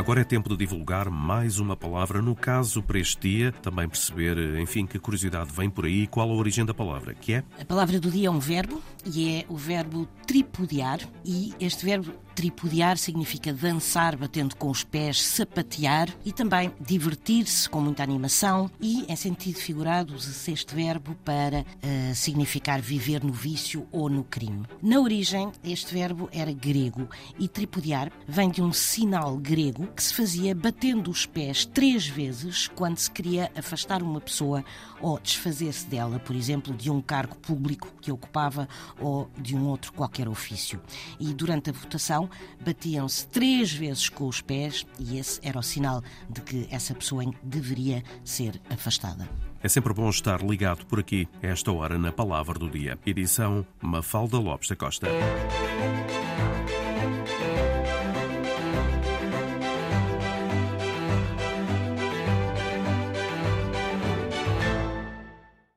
Agora é tempo de divulgar mais uma palavra. No caso, para este dia, também perceber, enfim, que curiosidade vem por aí qual a origem da palavra, que é? A palavra do dia é um verbo e é o verbo tripudiar. E este verbo tripudiar significa dançar batendo com os pés, sapatear e também divertir-se com muita animação. E, em sentido figurado, usa-se este verbo para uh, significar viver no vício ou no crime. Na origem, este verbo era grego e tripudiar vem de um sinal grego que se fazia batendo os pés três vezes quando se queria afastar uma pessoa ou desfazer-se dela, por exemplo, de um cargo público que ocupava ou de um outro qualquer ofício. E durante a votação batiam-se três vezes com os pés e esse era o sinal de que essa pessoa deveria ser afastada. É sempre bom estar ligado por aqui, esta hora, na Palavra do Dia. Edição Mafalda Lopes da Costa.